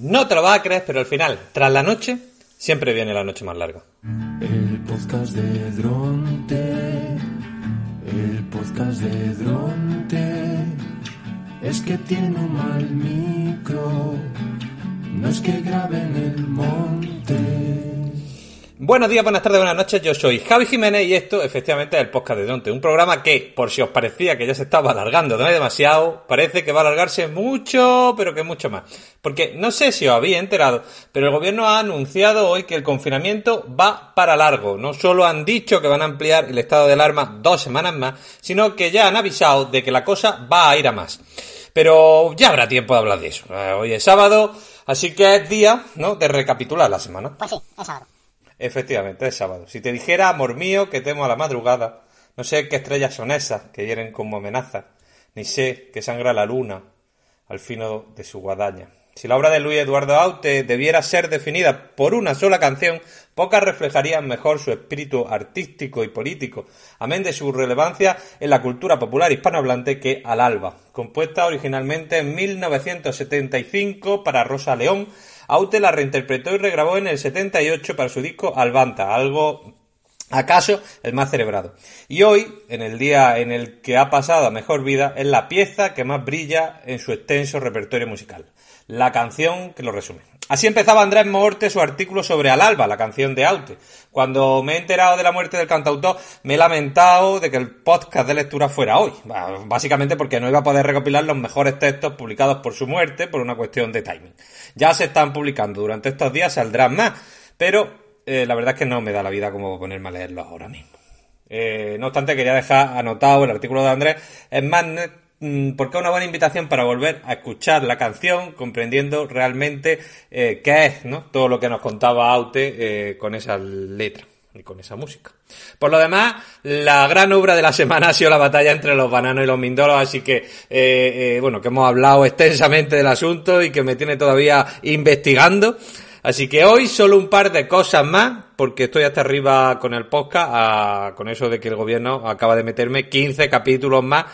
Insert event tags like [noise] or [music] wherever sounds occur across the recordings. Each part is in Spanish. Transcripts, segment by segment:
No te lo vas a creer, pero al final, tras la noche, siempre viene la noche más larga. El podcast de Dronte, el podcast de Dronte, es que tiene un mal micro, no es que grabe en el monte. Buenos días, buenas tardes, buenas noches. Yo soy Javi Jiménez y esto, efectivamente, es el podcast de Dronte. Un programa que, por si os parecía que ya se estaba alargando, no hay demasiado, parece que va a alargarse mucho, pero que mucho más. Porque no sé si os habéis enterado, pero el gobierno ha anunciado hoy que el confinamiento va para largo. No solo han dicho que van a ampliar el estado de alarma dos semanas más, sino que ya han avisado de que la cosa va a ir a más. Pero ya habrá tiempo de hablar de eso. Eh, Hoy es sábado, así que es día, ¿no?, de recapitular la semana. Pues sí, es sábado. Efectivamente, es sábado. Si te dijera, amor mío, que temo a la madrugada, no sé qué estrellas son esas que hieren como amenaza, ni sé que sangra la luna al fino de su guadaña. Si la obra de Luis Eduardo Aute debiera ser definida por una sola canción, pocas reflejarían mejor su espíritu artístico y político, amén de su relevancia en la cultura popular hispanohablante que Al Alba, compuesta originalmente en 1975 para Rosa León, Aute la reinterpretó y regrabó en el 78 para su disco Albanta, algo acaso el más celebrado. Y hoy, en el día en el que ha pasado a mejor vida, es la pieza que más brilla en su extenso repertorio musical. La canción que lo resume. Así empezaba Andrés Morte su artículo sobre Al Alba, la canción de Aute. Cuando me he enterado de la muerte del cantautor, me he lamentado de que el podcast de lectura fuera hoy. Básicamente porque no iba a poder recopilar los mejores textos publicados por su muerte por una cuestión de timing. Ya se están publicando durante estos días, saldrán más. Pero eh, la verdad es que no me da la vida como ponerme a leerlos ahora mismo. Eh, no obstante, quería dejar anotado el artículo de Andrés en Magnet mm, porque es una buena invitación para volver a escuchar la canción, comprendiendo realmente eh, qué es ¿no? todo lo que nos contaba Aute con esa letra y con esa música. Por lo demás, la gran obra de la semana ha sido la batalla entre los bananos y los mindolos, así que, bueno, que hemos hablado extensamente del asunto y que me tiene todavía investigando. Así que hoy solo un par de cosas más, porque estoy hasta arriba con el podcast, con eso de que el gobierno acaba de meterme 15 capítulos más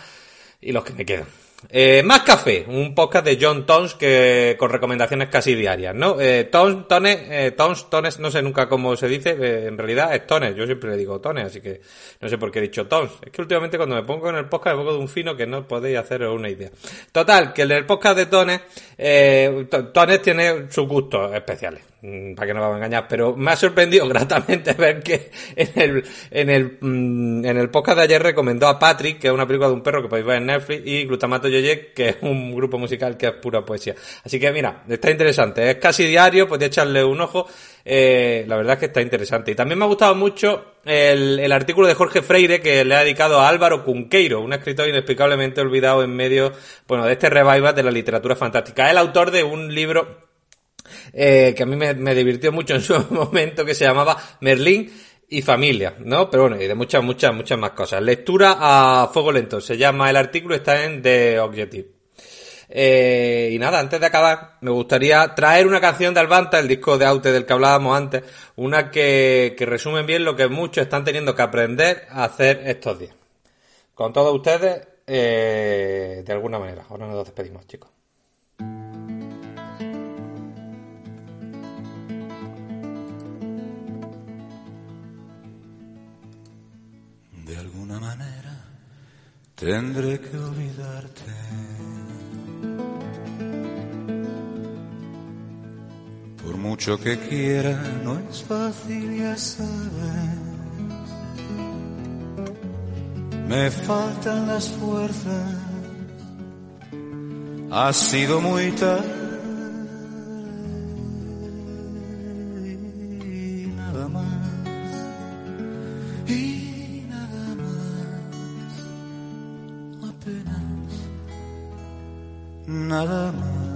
y los que me quedan. Eh, más café, un podcast de John Tons que con recomendaciones casi diarias, ¿no? Eh, Tons, Tones, eh, Tons, Tones, no sé nunca cómo se dice, eh, en realidad es Tones, yo siempre le digo Tones, así que no sé por qué he dicho Tons. Es que últimamente cuando me pongo en el podcast me pongo de un fino que no podéis haceros una idea. Total, que el podcast de Tones, eh, To- Tones tiene sus gustos especiales, para que no vamos a engañar, pero me ha sorprendido [laughs] gratamente ver que en el, en el, mm, en el podcast de ayer recomendó a Patrick, que es una película de un perro que podéis ver en Netflix, y Glutamato Yoye, que es un grupo musical que es pura poesía. Así que mira, está interesante, es casi diario, podéis echarle un ojo, eh, la verdad es que está interesante. Y también me ha gustado mucho el, el artículo de Jorge Freire que le ha dedicado a Álvaro Cunqueiro, un escritor inexplicablemente olvidado en medio, bueno, de este revival de la literatura fantástica. Es el autor de un libro eh, que a mí me, divirtió mucho en su [laughs] momento, que se llamaba Merlín y familia, ¿no? Pero bueno, y de muchas, muchas, muchas más cosas. Lectura a fuego lento, se llama el artículo, está en The Objective. Eh, y nada, antes de acabar, me gustaría traer una canción de Albanta, el disco de Aute del que hablábamos antes, una que, que resume bien lo que muchos están teniendo que aprender a hacer estos días. Con todos ustedes, eh, de alguna manera. Ahora nos despedimos, chicos. Tendré que olvidarte. Por mucho que quiera, no es fácil, ya sabes. Me faltan las fuerzas. Ha sido muy tarde. Nada más.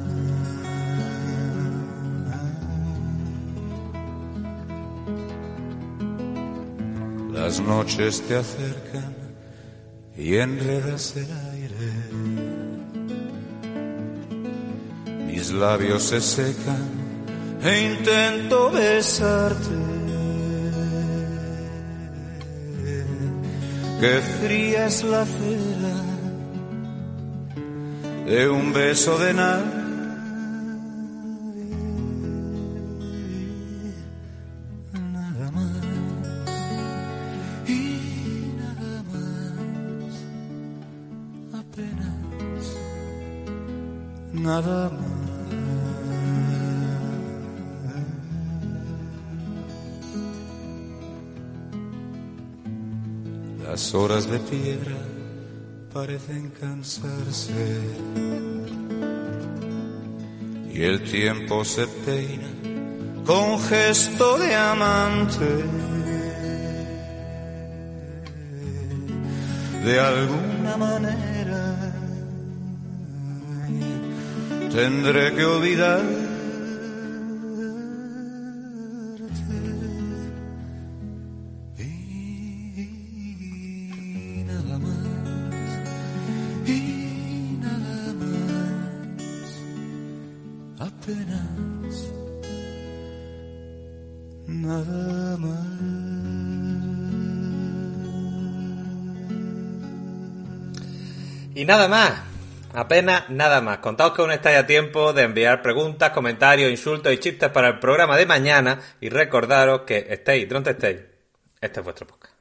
Las noches te acercan y enredas el aire. Mis labios se secan e intento besarte. Qué fría es la cera de un beso de nada. nada más. Las horas de piedra parecen cansarse y el tiempo se peina con gesto de amante. De alguna manera tendré que olvidar apenas nada más Y nada más. Apenas nada más. Contaos que aún estáis a tiempo de enviar preguntas, comentarios, insultos y chistes para el programa de mañana y recordaros que estéis donde estéis. Este es vuestro podcast.